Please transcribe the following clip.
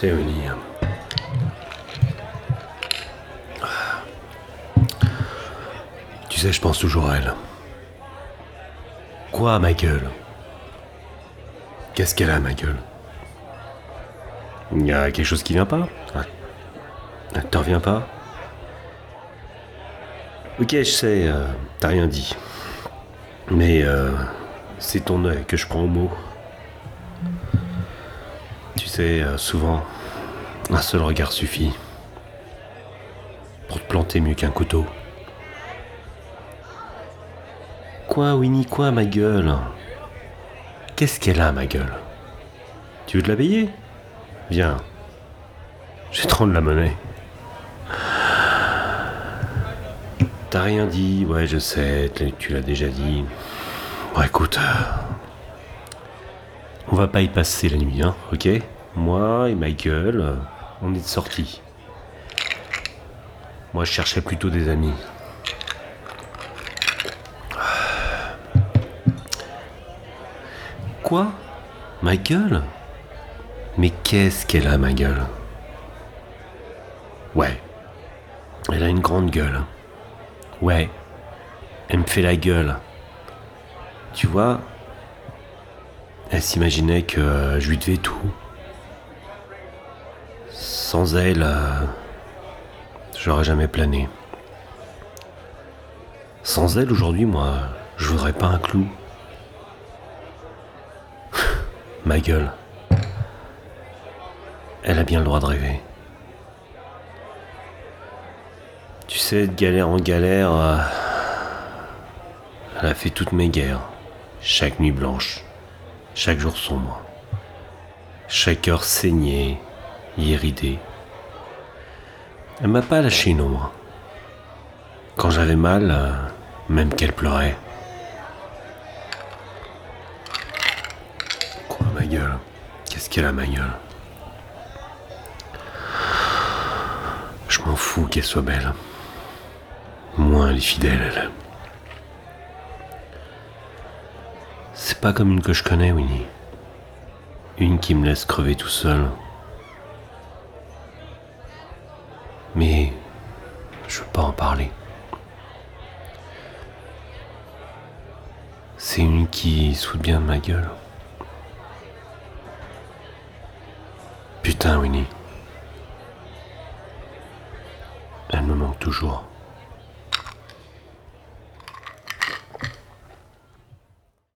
Tu sais, je pense toujours à elle. Quoi, ma gueule Qu'est-ce qu'elle a, ma gueule Il y a quelque chose qui vient pas? Ah. ah T'en reviens pas? Ok, je sais, euh, t'as rien dit. Mais euh, c'est ton œil que je prends au mot. Euh, souvent, un seul regard suffit pour te planter mieux qu'un couteau. Quoi, Winnie, quoi, ma gueule? Qu'est-ce qu'elle a, ma gueule? Tu veux te la payer Viens. J'ai trop de la monnaie. T'as rien dit, ouais, je sais, tu l'as déjà dit. Bon, écoute. On va pas y passer la nuit, hein, ok? Moi et Michael, on est de sortie. Moi, je cherchais plutôt des amis. Quoi? Michael? Mais qu'est-ce qu'elle a, ma gueule? Ouais. Elle a une grande gueule. Ouais. Elle me fait la gueule. Tu vois, elle s'imaginait que je lui devais tout. Sans elle, euh, j'aurais jamais plané. Sans elle, aujourd'hui, moi, je voudrais pas un clou. Ma gueule. Elle a bien le droit de rêver. Tu sais, de galère en galère, euh, elle a fait toutes mes guerres. Chaque nuit blanche, chaque jour sombre, chaque heure saignée, Elle m'a pas lâché une ombre. Quand j'avais mal, euh, même qu'elle pleurait. Quoi, ma gueule? Qu'est-ce qu'elle a, ma gueule? Je m'en fous qu'elle soit belle. Moins elle est fidèle. C'est pas comme une que je connais, Winnie. Une qui me laisse crever tout seul. Mais je veux pas en parler. C'est une qui soude bien de ma gueule. Putain, Winnie. Elle me manque toujours.